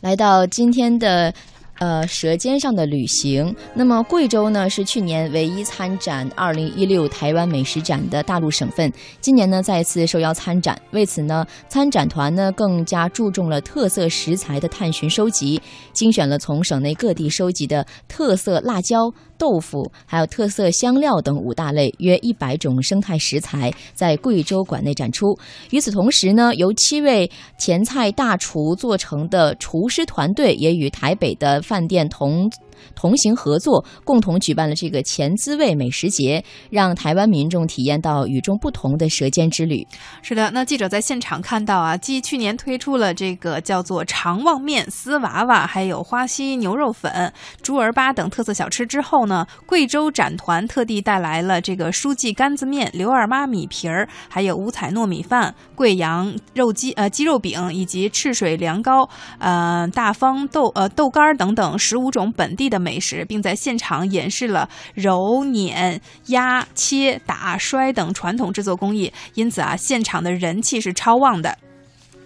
来到今天的。呃，舌尖上的旅行。那么，贵州呢是去年唯一参展二零一六台湾美食展的大陆省份，今年呢再次受邀参展。为此呢，参展团呢更加注重了特色食材的探寻收集，精选了从省内各地收集的特色辣椒。豆腐，还有特色香料等五大类，约一百种生态食材在贵州馆内展出。与此同时呢，由七位前菜大厨做成的厨师团队也与台北的饭店同。同行合作，共同举办了这个前滋味美食节，让台湾民众体验到与众不同的舌尖之旅。是的，那记者在现场看到啊，继去年推出了这个叫做长旺面、丝娃娃，还有花溪牛肉粉、猪儿粑等特色小吃之后呢，贵州展团特地带来了这个书记干子面、刘二妈米皮儿，还有五彩糯米饭、贵阳肉鸡呃鸡肉饼以及赤水凉糕、呃大方豆呃豆干等等十五种本地。的美食，并在现场演示了揉、捻、压、切、打、摔等传统制作工艺，因此啊，现场的人气是超旺的。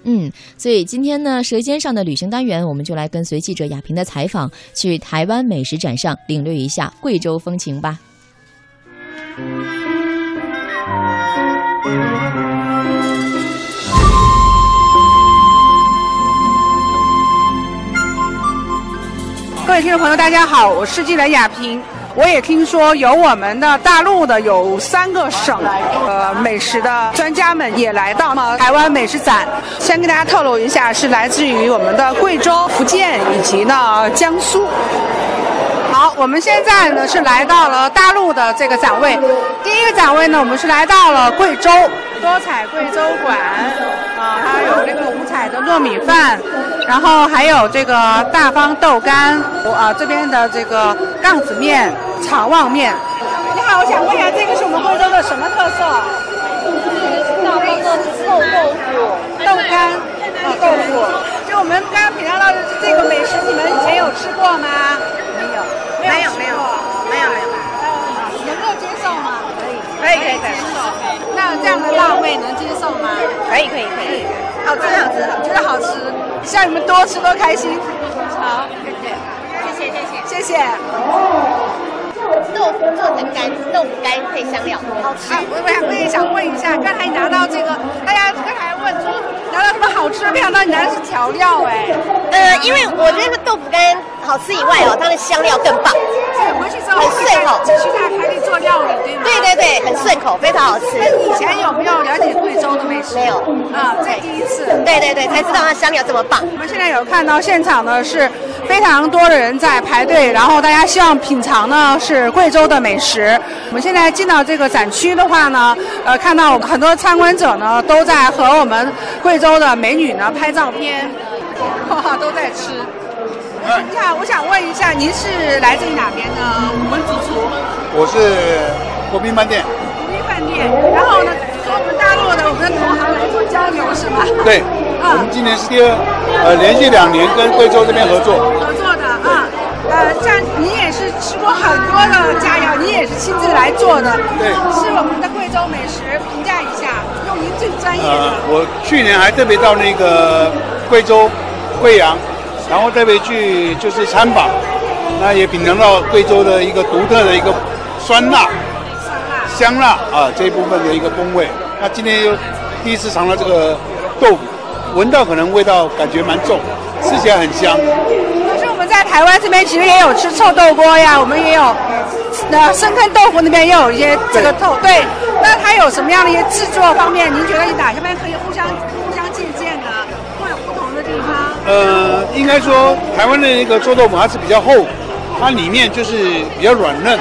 嗯，所以今天呢，舌尖上的旅行单元，我们就来跟随记者亚平的采访，去台湾美食展上领略一下贵州风情吧。朋友，大家好，我是记者亚平。我也听说有我们的大陆的有三个省呃美食的专家们也来到了台湾美食展。先跟大家透露一下，是来自于我们的贵州、福建以及呢江苏。好，我们现在呢是来到了大陆的这个展位。第一个展位呢，我们是来到了贵州多彩贵州馆啊，还有那个五彩的糯米饭。然后还有这个大方豆干，啊这边的这个杠子面、长旺面。你好，我想问一下，这个是我们贵州的什么特色？大方的臭豆腐、豆干啊豆腐。就我们刚刚品尝到的这个美食，你们以前有吃过吗？没有，没有，没有，没有，没有。以，可以，可以。那这样的辣味能接受吗？可以，可以，可以。好吃，好吃，觉得好吃。希望你们多吃多开心。好，谢谢，谢谢，谢谢。豆腐做成干，豆腐干配香料，好吃。我我我也想问一下，刚才你拿到这个，大家刚才问说拿到什么好吃？没想到你拿的是调料哎。呃，因为我觉得豆腐干好吃以外哦，它的香料更棒。很顺口，继续在海里做料理，对吗？对对对，很顺口，非常好吃。那以前有没有了解贵州的美食？没有啊，这第一次。对对对，才知道它香料这么棒。我们现在有看到现场呢，是非常多的人在排队，然后大家希望品尝呢是贵州的美食。我们现在进到这个展区的话呢，呃，看到很多参观者呢都在和我们贵州的美女呢拍照片，哇，都在吃。你好，我想问一下，您是来自于哪边的？我们主厨。我是国宾饭店。国宾饭店，然后呢，和我们大陆的我们的同行来做交流是吗？对，我们今年是第二，呃，连续两年跟贵州这边合作。合作的啊，呃，像你也是吃过很多的佳肴，你也是亲自来做的。对。是我们的贵州美食，评价一下，用您最专业的。我去年还特别到那个贵州贵阳。然后再回去就是参访，那也品尝到贵州的一个独特的一个酸辣、香辣啊这一部分的一个风味。那今天又第一次尝到这个豆腐，闻到可能味道感觉蛮重，吃起来很香。可是我们在台湾这边其实也有吃臭豆锅呀，我们也有那深坑豆腐那边也有一些这个豆。对，那它有什么样的一些制作方面？您觉得哪些边可以互相互相借鉴的，会有不同的地方？呃，应该说台湾的那个臭豆腐它是比较厚，它里面就是比较软嫩。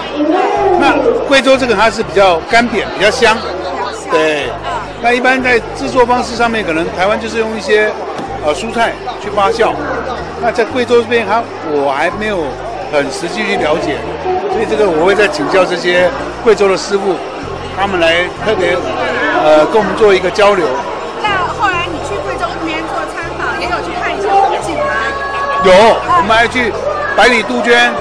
那贵州这个它是比较干扁，比较香。对。那一般在制作方式上面，可能台湾就是用一些呃蔬菜去发酵。那在贵州这边，它我还没有很实际去了解，所以这个我会再请教这些贵州的师傅，他们来特别呃跟我们做一个交流。有，我们还去百里杜鹃，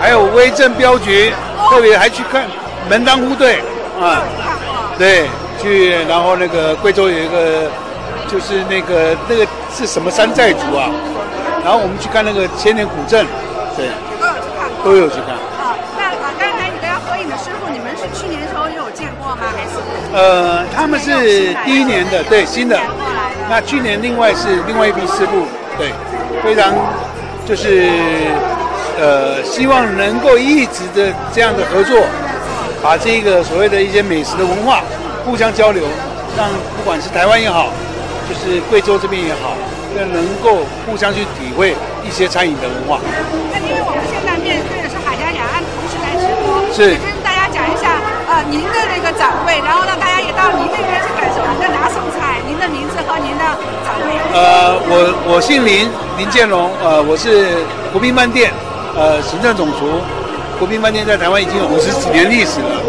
还有威震镖局，特别还去看门当户对啊，对，去然后那个贵州有一个，就是那个那个是什么山寨族啊？然后我们去看那个千年古镇，对，都有去看过。都有去看。啊，那啊，刚才你跟他合影的师傅，你们是去年的时候也有见过吗？还是呃，他们是第一年的，对，新的。那去年另外是另外一批师傅，对，非常就是呃，希望能够一直的这样的合作，把这个所谓的一些美食的文化互相交流，让不管是台湾也好，就是贵州这边也好，那能够互相去体会一些餐饮的文化。那因为我们现在面对的是海峡两岸同时来直播，是跟大家讲一下呃您的那个展位，然后让大家也到您那边去感受您的拿手菜，您的名字和您的展位。呃，我我姓林，林建龙，呃，我是国宾饭店，呃，行政总厨。国宾饭店在台湾已经有五十几年历史了。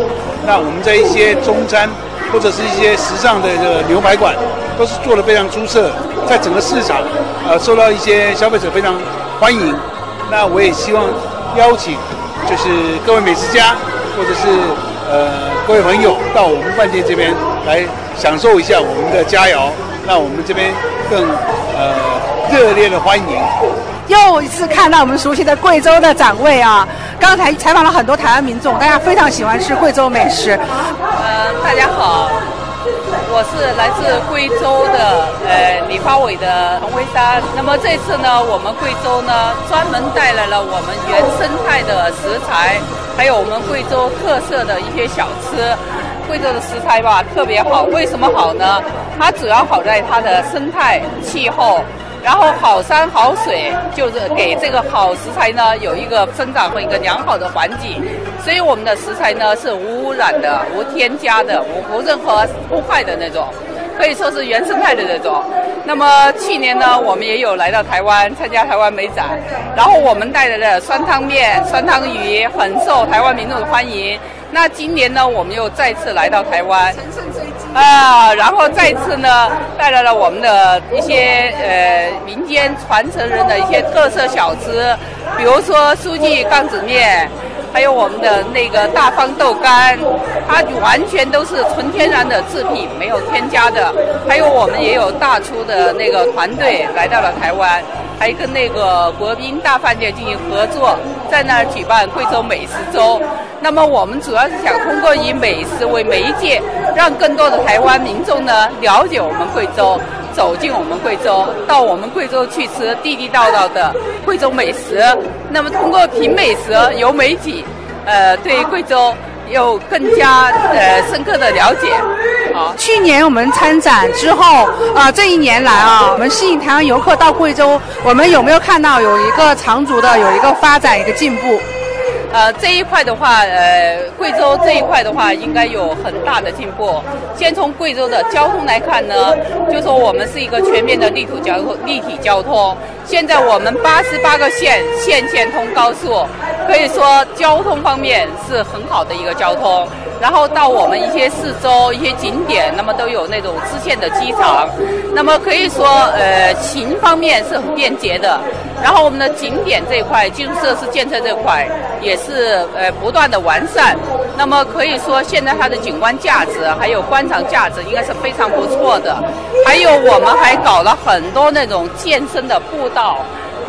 那我们在一些中餐或者是一些时尚的这个牛排馆，都是做的非常出色，在整个市场，呃，受到一些消费者非常欢迎。那我也希望邀请，就是各位美食家或者是呃各位朋友到我们饭店这边来享受一下我们的佳肴，让我们这边更呃热烈的欢迎。又一次看到我们熟悉的贵州的展位啊！刚才采访了很多台湾民众，大家非常喜欢吃贵州美食。呃，大家好，我是来自贵州的呃李发伟的陈维山。那么这次呢，我们贵州呢专门带来了我们原生态的食材，还有我们贵州特色的一些小吃。贵州的食材吧特别好，为什么好呢？它主要好在它的生态气候。然后好山好水，就是给这个好食材呢有一个生长和一个良好的环境，所以我们的食材呢是无污染的、无添加的、无无任何破坏的那种，可以说是原生态的那种。那么去年呢，我们也有来到台湾参加台湾美展，然后我们带来的酸汤面、酸汤鱼很受台湾民众的欢迎。那今年呢，我们又再次来到台湾，啊，然后再次呢带来了我们的一些呃民间传承人的一些特色小吃，比如说书记杠子面，还有我们的那个大方豆干，它完全都是纯天然的制品，没有添加的。还有我们也有大厨的那个团队来到了台湾，还跟那个国宾大饭店进行合作，在那儿举办贵州美食周。那么我们主要是想通过以美食为媒介，让更多的台湾民众呢了解我们贵州，走进我们贵州，到我们贵州去吃地地道道的贵州美食。那么通过品美食、游美景，呃，对贵州有更加呃深刻的了解。好，去年我们参展之后，啊，这一年来啊，我们吸引台湾游客到贵州，我们有没有看到有一个长足的有一个发展一个进步？呃，这一块的话，呃，贵州这一块的话，应该有很大的进步。先从贵州的交通来看呢，就说我们是一个全面的立体交通，立体交通。现在我们八十八个县县县通高速，可以说交通方面是很好的一个交通。然后到我们一些四周、一些景点，那么都有那种支线的机场，那么可以说，呃，行方面是很便捷的。然后我们的景点这块、基础设施建设这块也是呃不断的完善。那么可以说，现在它的景观价值还有观赏价值应该是非常不错的。还有我们还搞了很多那种健身的步道，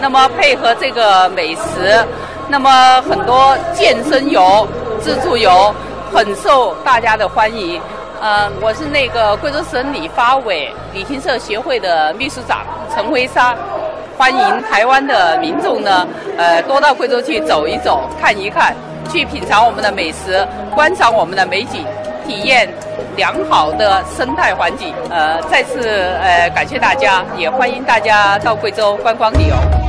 那么配合这个美食，那么很多健身游、自助游。很受大家的欢迎，呃，我是那个贵州省理发委旅行社协会的秘书长陈辉沙，欢迎台湾的民众呢，呃，多到贵州去走一走、看一看，去品尝我们的美食，观赏我们的美景，体验良好的生态环境。呃，再次呃感谢大家，也欢迎大家到贵州观光旅游。